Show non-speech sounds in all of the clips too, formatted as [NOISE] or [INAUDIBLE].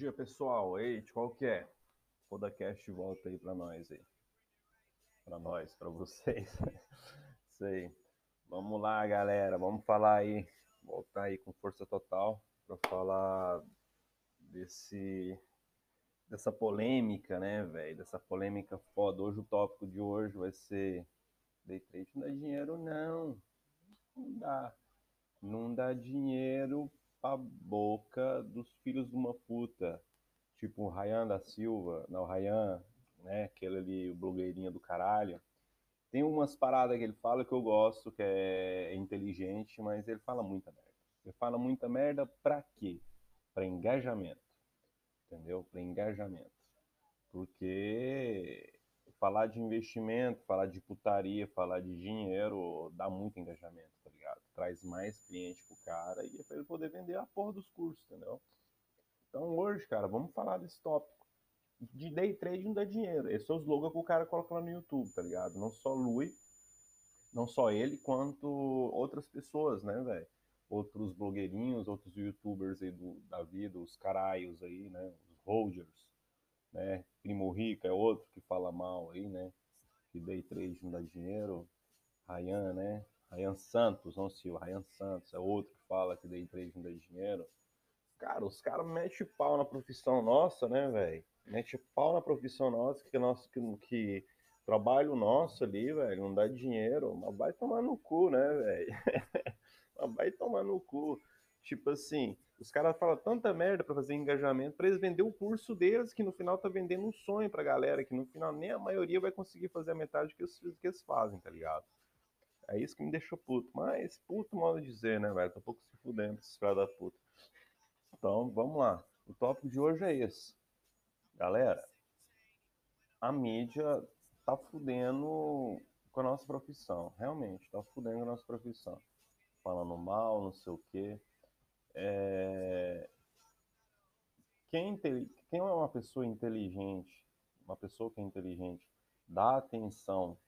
dia, pessoal. Eita, qual que é? Podcast volta aí para nós aí. Para nós, para vocês. [LAUGHS] Sei. Vamos lá, galera. Vamos falar aí. Voltar aí com força total para falar desse dessa polêmica, né, velho? Dessa polêmica foda. Hoje o tópico de hoje vai ser day trade não dá dinheiro não. Não dá. Não dá dinheiro a boca dos filhos de uma puta. Tipo o Ryan da Silva, não, o Ryan, né? Aquele ali, o blogueirinho do caralho. Tem umas paradas que ele fala que eu gosto, que é inteligente, mas ele fala muita merda. Ele fala muita merda pra quê? Pra engajamento. Entendeu? Pra engajamento. Porque falar de investimento, falar de putaria, falar de dinheiro, dá muito engajamento, ligado? Traz mais cliente pro cara e é pra ele poder vender a porra dos cursos, entendeu? Então hoje, cara, vamos falar desse tópico. De day trade não dá dinheiro. Esse é o slogan que o cara coloca lá no YouTube, tá ligado? Não só Lui, não só ele, quanto outras pessoas, né, velho? Outros blogueirinhos, outros youtubers aí do, da vida, os caraios aí, né? Os holders né? Primo Rico é outro que fala mal aí, né? Que day trade não dá dinheiro. Ryan, né? Ryan Santos, não sei, o Ryan Santos é outro que fala que day trade não dá dinheiro. Cara, os caras metem pau na profissão nossa, né, velho? Mete pau na profissão nossa, que nosso que, que trabalho nosso ali, velho, não dá dinheiro, mas vai tomar no cu, né, velho? [LAUGHS] mas vai tomar no cu. Tipo assim, os caras falam tanta merda para fazer engajamento, para eles vender o curso deles, que no final tá vendendo um sonho pra galera, que no final nem a maioria vai conseguir fazer a metade que eles, que eles fazem, tá ligado? É isso que me deixou puto. Mas, puto modo de dizer, né, velho? Tô um pouco se fudendo esses caras da puta. Então, vamos lá. O tópico de hoje é esse. Galera, a mídia tá fudendo com a nossa profissão. Realmente, tá fudendo com a nossa profissão. Falando mal, não sei o quê. É... Quem, quem é uma pessoa inteligente, uma pessoa que é inteligente, dá atenção,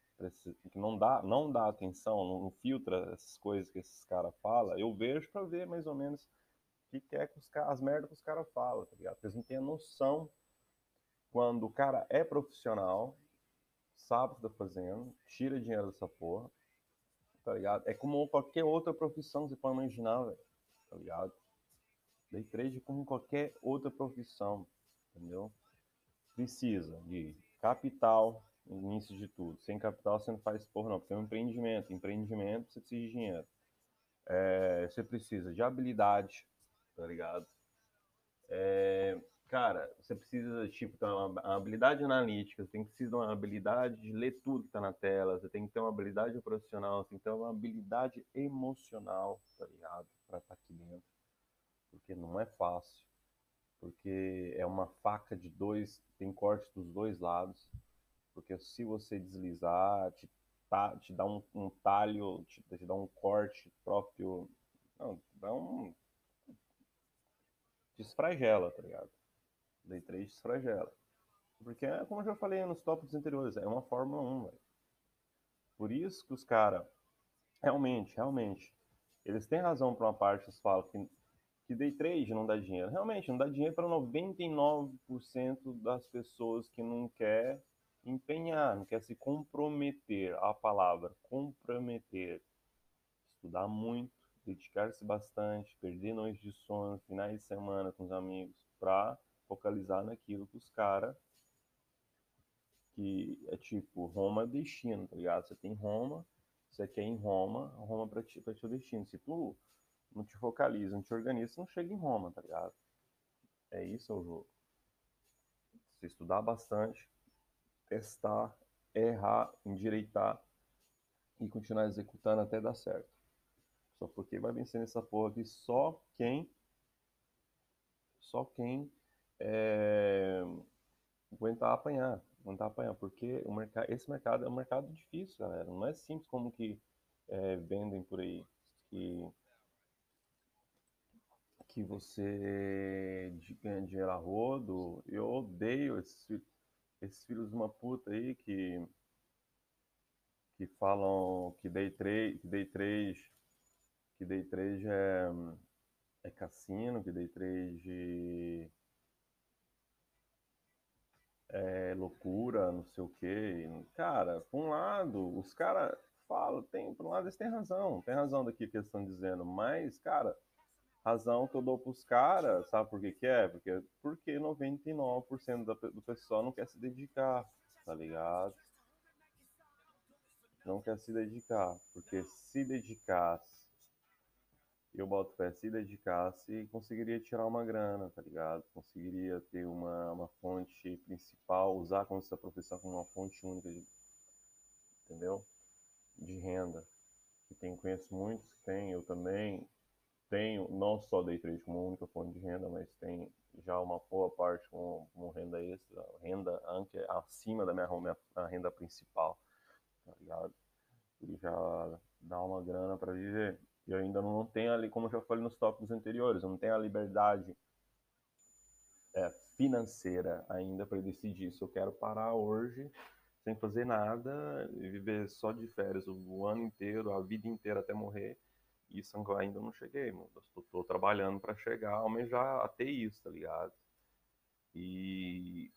que não dá, não dá atenção, não filtra essas coisas que esses caras falam, eu vejo para ver mais ou menos o que, é que os, as merdas que os caras falam, tá ligado? Eles não têm a noção quando o cara é profissional, sabe o que tá fazendo, tira dinheiro dessa porra, tá ligado? É como qualquer outra profissão que você pode imaginar, tá ligado? Day trade como qualquer outra profissão, entendeu? Precisa de capital, início de tudo. Sem capital você não faz porra não, porque é um empreendimento. Empreendimento você precisa de dinheiro. É, você precisa de habilidade, tá ligado? É, cara, você precisa, tipo, ter uma, uma habilidade analítica, você tem que de uma habilidade de ler tudo que tá na tela, você tem que ter uma habilidade profissional, você tem que ter uma habilidade emocional, tá ligado? para estar tá aqui dentro, porque não é fácil, porque é uma faca de dois, tem corte dos dois lados, porque se você deslizar, te, tá, te dá um, um talho, te, te, dá um corte próprio, não, dá um desfragela, tá ligado? Day 3 desfragela. Porque, é como eu já falei nos tópicos anteriores, é uma Fórmula 1, velho. Por isso que os caras, realmente, realmente, eles têm razão para uma parte, eles falam que, que day trade não dá dinheiro. Realmente, não dá dinheiro para 99% das pessoas que não quer empenhar, não quer se comprometer. A palavra comprometer. Estudar muito, dedicar-se bastante, perder noites de sono, finais de semana com os amigos, para focalizar naquilo que os caras que é tipo Roma é destino, tá ligado? Você tem Roma, você quer ir em Roma, Roma para ti, pra teu destino. Se tu não te focaliza, não te organiza, não chega em Roma, tá ligado? É isso o jogo. Se estudar bastante, testar, errar, endireitar e continuar executando até dar certo. Só porque vai vencer nessa porra aqui só quem. Só quem é, aguentar apanhar tá apanhando, porque o mercado, esse mercado é um mercado difícil, galera. Não é simples como que é, vendem por aí. Que, que você ganha dinheiro a rodo. Eu odeio esses, esses filhos de uma puta aí que, que falam que day trade, que day trade, que day trade é, é cassino, que day trade é loucura, não sei o quê. Cara, por um lado, os caras falam, tem, por um lado eles têm razão, tem razão daqui que eles estão dizendo, mas, cara, razão que eu dou pros caras, sabe por que que é? Porque, porque 99% do pessoal não quer se dedicar, tá ligado? Não quer se dedicar, porque se dedicasse eu boto fé, se dedicasse, conseguiria tirar uma grana, tá ligado? Conseguiria ter uma, uma fonte principal, usar como essa profissão como uma fonte única de, entendeu? De renda. Que tem, conheço muitos que tem, eu também tenho, não só day trade como única fonte de renda, mas tem já uma boa parte como, como renda extra, renda acima da minha, minha renda principal, tá ligado? E já dá uma grana para viver. Eu ainda não tenho ali, como eu já falei nos tópicos anteriores, eu não tenho a liberdade é, financeira ainda para decidir se eu quero parar hoje sem fazer nada e viver só de férias o ano inteiro, a vida inteira até morrer. Isso ainda não cheguei, mano. Estou trabalhando para chegar, almejar até isso, tá ligado? E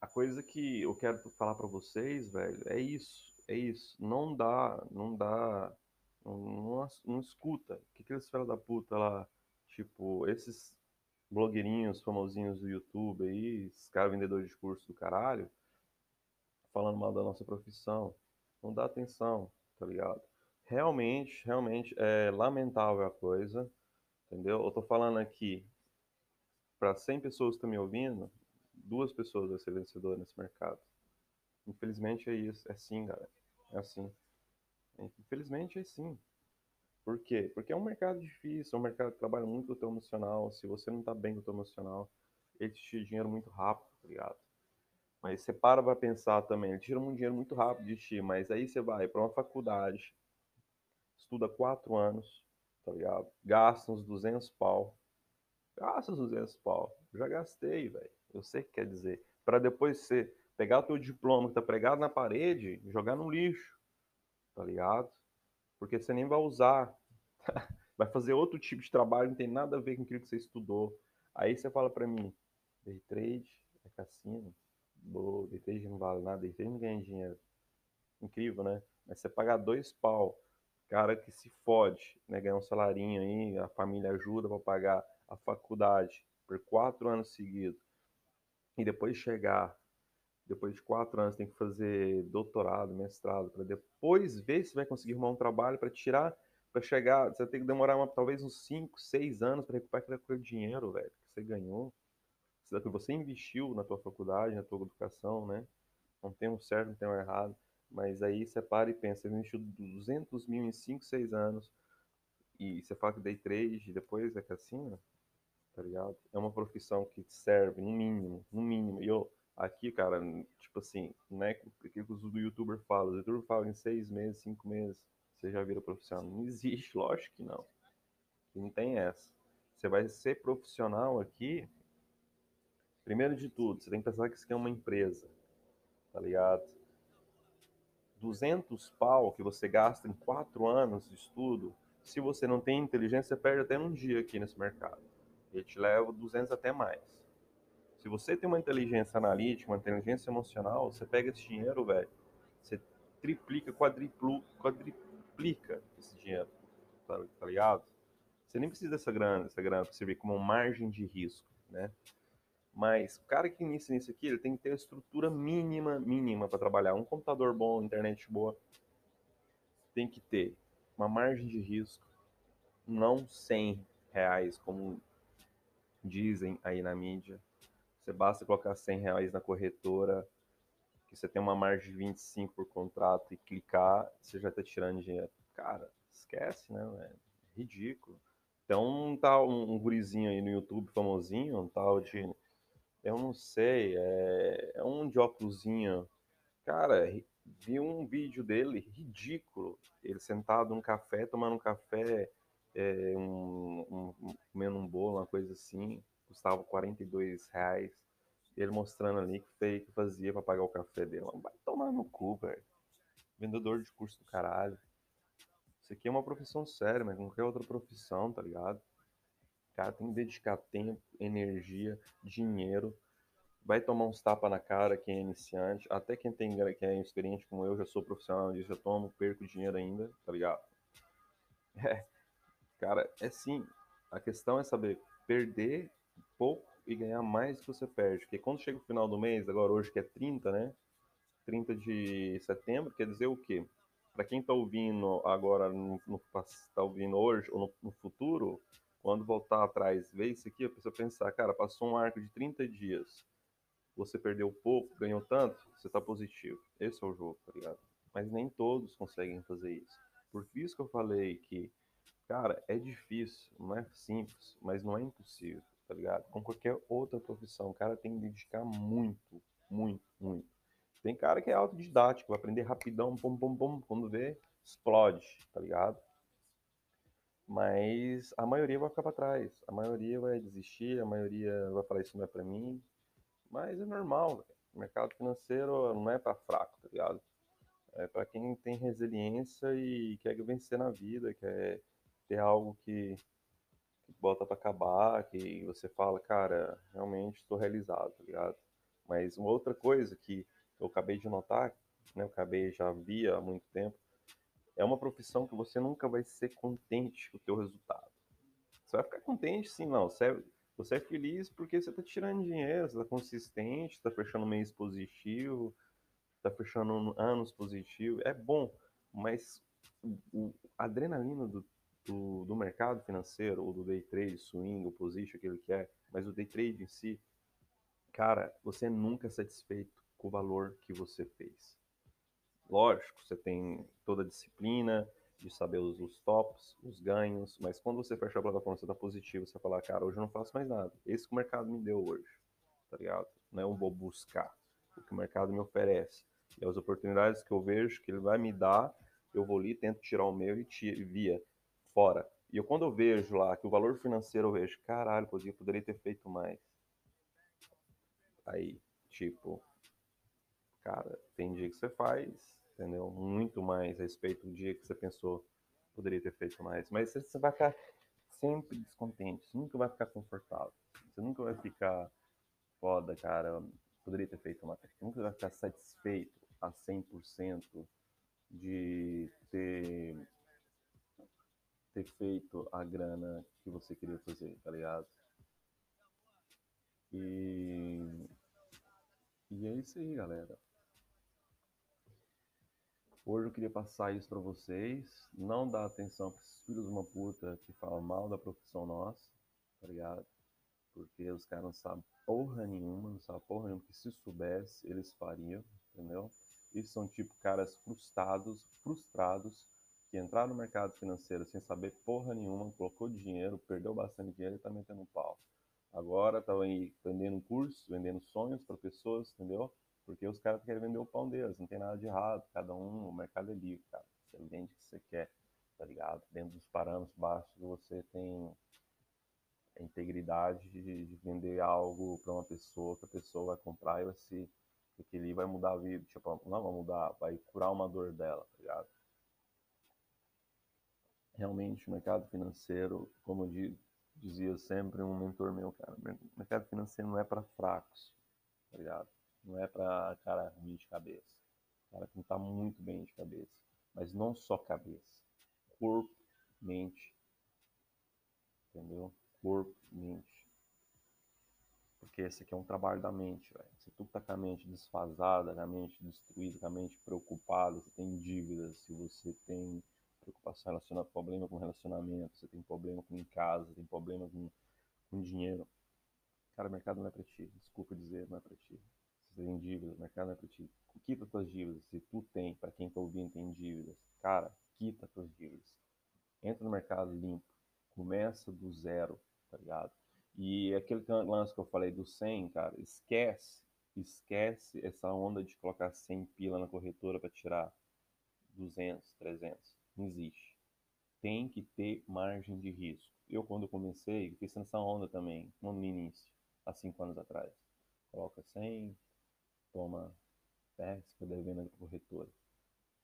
a coisa que eu quero falar para vocês, velho, é isso, é isso. Não dá, não dá não, não escuta. O que, que eles filhos da puta lá, tipo, esses blogueirinhos famosinhos do YouTube aí, esses caras vendedores de curso do caralho, falando mal da nossa profissão. Não dá atenção, tá ligado? Realmente, realmente é lamentável a coisa, entendeu? Eu tô falando aqui para 100 pessoas que estão me ouvindo, duas pessoas vão ser vencedoras nesse mercado. Infelizmente é isso, é assim, galera. É assim. Infelizmente é sim. Por quê? Porque é um mercado difícil, é um mercado que trabalha muito com o teu emocional. Se você não está bem com o teu emocional, ele te tira dinheiro muito rápido, tá ligado? Mas você para pra pensar também, ele tira um dinheiro muito rápido de ti, mas aí você vai para uma faculdade, estuda quatro anos, tá ligado? Gasta uns 200 pau. Gasta uns 200 pau. Já gastei, velho. Eu sei o que quer dizer. Para depois você pegar o teu diploma que tá pregado na parede e jogar no lixo tá ligado? Porque você nem vai usar. [LAUGHS] vai fazer outro tipo de trabalho, não tem nada a ver com aquilo que você estudou. Aí você fala para mim, day trade é cassino. Boa, day trade não vale nada, day trade não ganha dinheiro. Incrível, né? Mas você pagar dois pau, cara que se fode, né? Ganhar um salarinho aí, a família ajuda para pagar a faculdade por quatro anos seguidos. E depois chegar depois de quatro anos tem que fazer doutorado, mestrado, para depois ver se vai conseguir arrumar um trabalho para tirar, para chegar, você tem que demorar uma, talvez uns cinco, seis anos para recuperar aquele dinheiro, velho, que você ganhou, que você investiu na tua faculdade, na tua educação, né? Não tem um certo, não tem um errado, mas aí você para e pensa, você investiu 200 mil em 5, 6 anos, e você fala que day trade, depois é cassino, tá ligado? É uma profissão que serve, no mínimo, no mínimo, e eu Aqui, cara, tipo assim, não é o que os youtuber falam. O youtuber fala em seis meses, cinco meses, você já vira profissional. Não existe, [LAUGHS] lógico que não. Não tem essa. Você vai ser profissional aqui, primeiro de tudo, você tem que pensar que isso aqui é uma empresa, tá ligado? 200 pau que você gasta em quatro anos de estudo, se você não tem inteligência, você perde até um dia aqui nesse mercado. Ele te leva 200 até mais. Se você tem uma inteligência analítica, uma inteligência emocional, você pega esse dinheiro, velho, você triplica, quadriplu, quadriplica esse dinheiro, tá, tá ligado? Você nem precisa dessa grana, essa grana para servir como margem de risco, né? Mas o cara que inicia nisso aqui, ele tem que ter a estrutura mínima, mínima para trabalhar. Um computador bom, internet boa, tem que ter uma margem de risco, não 100 reais, como dizem aí na mídia, você basta colocar 100 reais na corretora, que você tem uma margem de 25 por contrato e clicar, você já está tirando dinheiro. Cara, esquece, né? É ridículo. Então, tá um, um gurizinho aí no YouTube famosinho, um tal de. Eu não sei, é, é um de óculosinho. Cara, vi um vídeo dele ridículo. Ele sentado num café, tomando um café, é, um, um, comendo um bolo, uma coisa assim custava 42 reais. Ele mostrando ali que que fazia para pagar o café dele. Vai tomar no cu, velho. Vendedor de curso do caralho. Isso aqui é uma profissão séria, mas qualquer outra profissão, tá ligado? Cara tem que dedicar tempo, energia, dinheiro vai tomar uns tapas na cara quem é iniciante, até quem tem quem é experiente como eu, já sou profissional disso, eu tomo, perco dinheiro ainda, tá ligado? [LAUGHS] É, cara, é sim. A questão é saber perder pouco e ganhar mais que você perde. Porque quando chega o final do mês, agora hoje que é 30, né? 30 de setembro, quer dizer o quê? Para quem está ouvindo agora, no, no, tá ouvindo hoje ou no, no, futuro, quando voltar atrás, ver isso aqui, a pessoa pensar, cara, passou um arco de 30 dias, você perdeu pouco, ganhou tanto, você está positivo. Esse é o jogo, tá ligado? Mas nem todos conseguem fazer isso. Por isso que eu falei que, cara, é difícil, não é simples, mas não é impossível, tá ligado? Com qualquer outra profissão, o cara tem que dedicar muito, muito, muito. Tem cara que é autodidático, vai aprender rapidão, pum, pum, pum, quando vê, explode, tá ligado? Mas a maioria vai ficar para trás, a maioria vai desistir, a maioria vai falar isso não é para mim, mas é normal, véio. o mercado financeiro não é para fraco, tá ligado? É para quem tem resiliência e quer vencer na vida, quer ter algo que, que bota para acabar, que você fala, cara, realmente estou realizado, tá ligado? Mas uma outra coisa que eu acabei de notar, né, eu acabei já via há muito tempo, é uma profissão que você nunca vai ser contente com o teu resultado. Você vai ficar contente, sim, não. Você é, você é feliz porque você está tirando dinheiro, você está consistente, está fechando mês positivo, está fechando anos positivo. É bom, mas o, a adrenalina do, do, do, mercado financeiro, ou do day trade, swing, o position, aquilo que é, mas o day trade em si, cara, você é nunca é satisfeito com o valor que você fez. Lógico, você tem toda a disciplina de saber os, os tops, os ganhos, mas quando você fecha a plataforma, você está positivo, você fala, cara, hoje eu não faço mais nada. Esse que o mercado me deu hoje, tá ligado? Não é eu vou buscar o que o mercado me oferece. E as oportunidades que eu vejo que ele vai me dar, eu vou ali, tento tirar o meu e tiro, via fora. E eu, quando eu vejo lá que o valor financeiro eu vejo, caralho, eu poderia ter feito mais. Aí, tipo, cara, tem dia que você faz, entendeu? Muito mais a respeito do dia que você pensou poderia ter feito mais. Mas você vai ficar sempre descontente, você nunca vai ficar confortável. Você nunca vai ficar foda, cara, poderia ter feito mais. Você nunca vai ficar satisfeito a 100% de ter ter feito a grana que você queria fazer, tá ligado? E, e é isso aí, galera. Hoje eu queria passar isso para vocês. Não dá atenção para esses filhos de uma puta que falam mal da profissão nossa, tá ligado? Porque os caras não sabem porra nenhuma, não sabem porra nenhuma, que se soubesse, eles fariam, entendeu? E são tipo caras frustrados, frustrados, que entraram no mercado financeiro sem saber porra nenhuma, colocou dinheiro, perdeu bastante dinheiro e tá metendo pau. Agora tá vendendo cursos, vendendo sonhos para pessoas, entendeu? Porque os caras querem vender o pão deles, não tem nada de errado. Cada um, o mercado é livre, cara. Você vende o que você quer, tá ligado? Dentro dos parâmetros baixos, você tem a integridade de, de vender algo para uma pessoa, que a pessoa vai comprar e vai se. Porque ali vai mudar a vida. Tipo, não vai mudar, vai curar uma dor dela, tá ligado? Realmente, o mercado financeiro, como eu dizia sempre um mentor meu, cara, o mercado financeiro não é para fracos, tá ligado? Não é para cara ruim de cabeça. Cara que não está muito bem de cabeça. Mas não só cabeça. Corpo, mente. Entendeu? Corpo, mente. Porque esse aqui é um trabalho da mente, velho. Se tu tá com a mente desfasada, com a mente destruída, com a mente preocupada, você tem dívidas, se você tem preocupação relacionada, problema com relacionamento, você tem problema com casa, tem problema com, com dinheiro. Cara, o mercado não é pra ti. Desculpa dizer, não é pra ti tem dívidas, mercado não é. Quita tuas dívidas. Se tu tem, para quem tá ouvindo tem dívidas, cara, quita tuas dívidas. Entra no mercado limpo. Começa do zero, tá ligado? E aquele lance que eu falei do 100, cara, esquece, esquece essa onda de colocar 100 pila na corretora para tirar 200, 300. Não existe. Tem que ter margem de risco. Eu, quando comecei, fiz nessa onda também, no início, há 5 anos atrás. Coloca 100, toma 10, fica devendo na corretora.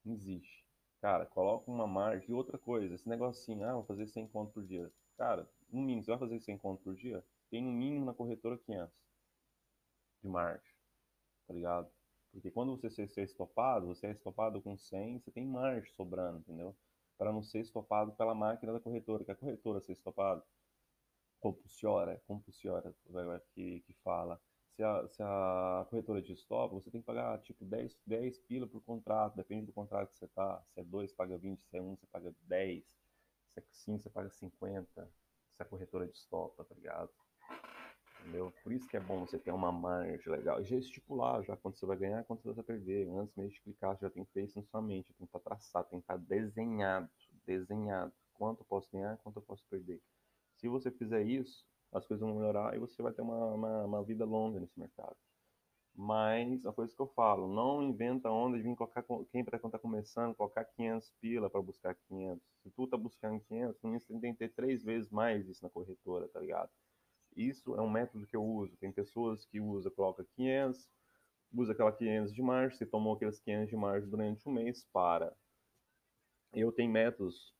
Não existe. Cara, coloca uma margem. E outra coisa, esse assim, ah, vou fazer 100 conto por dia. Cara, no mínimo, você vai fazer 100 conto por dia? Tem no mínimo na corretora 500. de margem, tá ligado? Porque quando você ser estopado, você é estopado com 100, você tem margem sobrando, entendeu? Para não ser estopado pela máquina da corretora, que a corretora ser estopado compulsiona, compulsiona que, que fala. Se a, se a corretora te estopa, você tem que pagar tipo 10, 10 pila por contrato, depende do contrato que você tá. Se é 2, paga 20, se é 1, um, você paga 10, se é 5, você paga 50, se a corretora te estopa, tá ligado? Entendeu? Por isso que é bom você ter uma margem legal. E já estipular já quanto você vai ganhar, quanto você vai perder. Antes mesmo de clicar, você já tem que ter isso na sua mente. Tem que estar traçado, tem que estar desenhado. Desenhado. Quanto eu posso ganhar, quanto eu posso perder. Se você fizer isso, as coisas vão melhorar e você vai ter uma, uma, uma vida longa nesse mercado. Mas a coisa que eu falo, não inventa onda de vir colocar, quem para quando tá começando, colocar 500 pila para buscar 500. Se tu tá buscando 500, no você tem que ter três vezes mais isso na corretora, tá ligado? Isso é um método que eu uso. Tem pessoas que usam, coloca 500, usa aquela 500 de margem, se tomou aqueles 500 de margem durante um mês, para. Eu tenho métodos,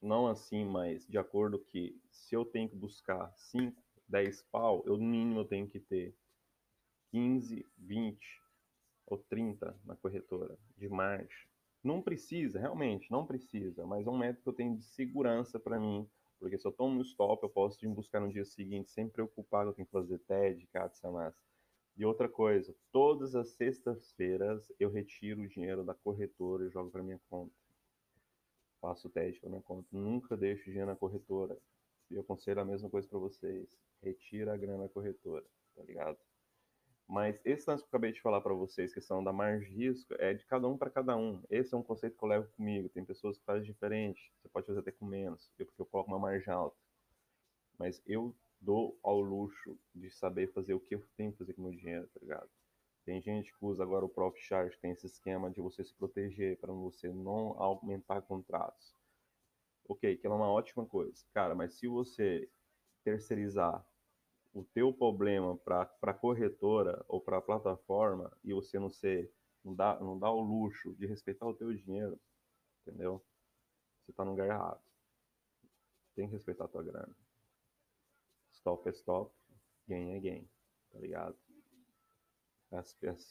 não assim, mas de acordo que se eu tenho que buscar 5, 10 pau, eu no mínimo eu tenho que ter 15, 20 ou 30 na corretora de margem. Não precisa, realmente, não precisa, mas é um método que eu tenho de segurança para mim, porque se eu tomo no stop, eu posso ir buscar no dia seguinte sem preocupar que eu tenho que fazer TED, CAT, E outra coisa, todas as sextas-feiras eu retiro o dinheiro da corretora e jogo para minha conta. Faço TED para minha conta. Nunca deixo dinheiro na corretora. E eu aconselho a mesma coisa para vocês. Retira a grana da corretora, tá ligado? Mas esse lance que eu acabei de falar para vocês, questão da margem de risco, é de cada um para cada um. Esse é um conceito que eu levo comigo. Tem pessoas que fazem diferente. Você pode fazer até com menos, porque eu coloco uma margem alta. Mas eu dou ao luxo de saber fazer o que eu tenho que fazer com o meu dinheiro, tá ligado? Tem gente que usa agora o Profit Charge, tem esse esquema de você se proteger para você não aumentar contratos. Ok, que é uma ótima coisa. Cara, mas se você terceirizar o teu problema para a corretora ou para a plataforma e você não ser não dá, não dá o luxo de respeitar o teu dinheiro, entendeu? Você está no lugar errado. Tem que respeitar a tua grana. Stop é stop, gain é gain, tá ligado?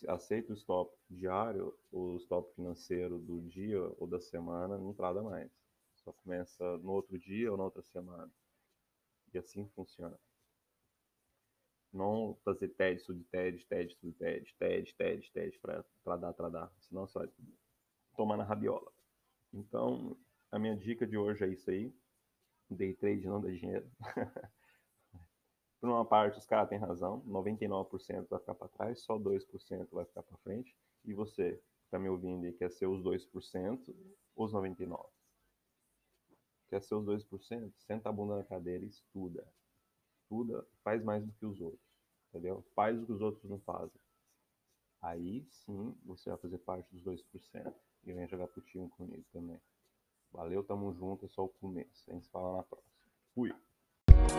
Aceita o stop diário, o stop financeiro do dia ou da semana, não trada mais. Só começa no outro dia ou na outra semana. E assim funciona. Não fazer TED, de TED, TED, de TED, TED, TED, TED, para dar, para dar. Senão só tomar na rabiola. Então, a minha dica de hoje é isso aí. Day trade não dá dinheiro. [LAUGHS] Por uma parte, os caras têm razão. 99% vai ficar para trás, só 2% vai ficar para frente. E você, que está me ouvindo e quer ser os 2%, os 99%. Quer ser os 2%? Senta a bunda na cadeira e estuda. Estuda, faz mais do que os outros entendeu? Faz o que os outros não fazem. Aí sim você vai fazer parte dos 2% e vem jogar pro time comigo também. Valeu, tamo junto, é só o começo. A gente se fala na próxima. Fui!